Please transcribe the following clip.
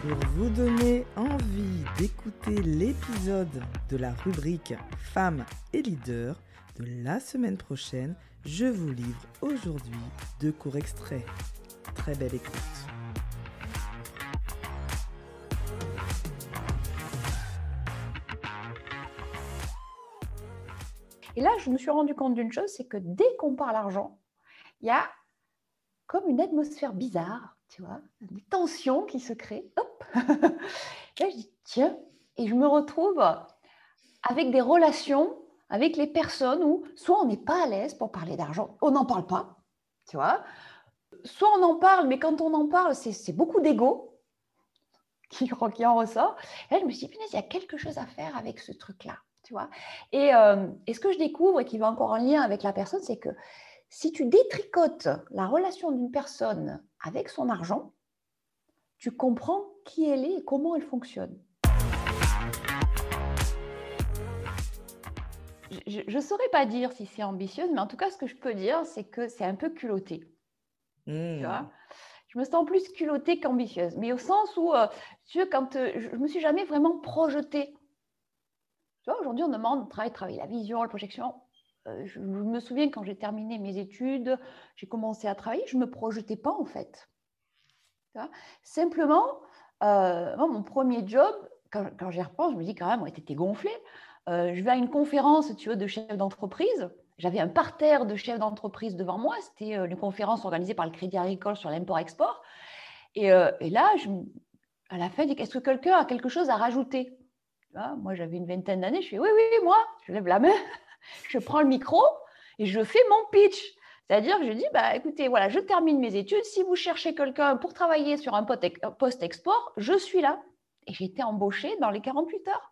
Pour vous donner envie d'écouter l'épisode de la rubrique Femmes et leaders de la semaine prochaine, je vous livre aujourd'hui deux courts extraits. Très belle écoute. Et là, je me suis rendu compte d'une chose, c'est que dès qu'on parle argent, il y a comme une atmosphère bizarre, tu vois, des tensions qui se créent. Hop Là, je dis, tiens, et je me retrouve avec des relations avec les personnes où soit on n'est pas à l'aise pour parler d'argent, on n'en parle pas, tu vois, soit on en parle, mais quand on en parle, c'est beaucoup d'ego qui, en ressort. Et là, je me suis dit, il y a quelque chose à faire avec ce truc-là. Tu vois euh, et, ce que je découvre et qui va encore en lien avec la personne, c'est que si tu détricotes la relation d'une personne avec son argent, tu comprends qui elle est et comment elle fonctionne. Je ne saurais pas dire si c'est ambitieuse, mais en tout cas, ce que je peux dire, c'est que c'est un peu culotté. Tu vois? Mmh. je me sens plus culottée qu'ambitieuse, mais au sens où, euh, tu quand euh, je ne me suis jamais vraiment projetée. Tu vois, aujourd'hui, on demande de travailler, travailler la vision, la projection. Euh, je me souviens quand j'ai terminé mes études, j'ai commencé à travailler, je ne me projetais pas en fait. Simplement, euh, mon premier job, quand, quand j'y repense, je me dis quand même, tu étais gonflé. Euh, je vais à une conférence tu vois, de chef d'entreprise. J'avais un parterre de chefs d'entreprise devant moi. C'était une conférence organisée par le Crédit Agricole sur l'import-export. Et, et, là, je, à la fin, je dis, est-ce que quelqu'un a quelque chose à rajouter? Moi, j'avais une vingtaine d'années. Je fais, oui, oui, moi, je lève la main je prends le micro et je fais mon pitch. C'est-à-dire que je dis, bah, écoutez, voilà, je termine mes études. Si vous cherchez quelqu'un pour travailler sur un poste export, je suis là. Et j'ai été embauchée dans les 48 heures.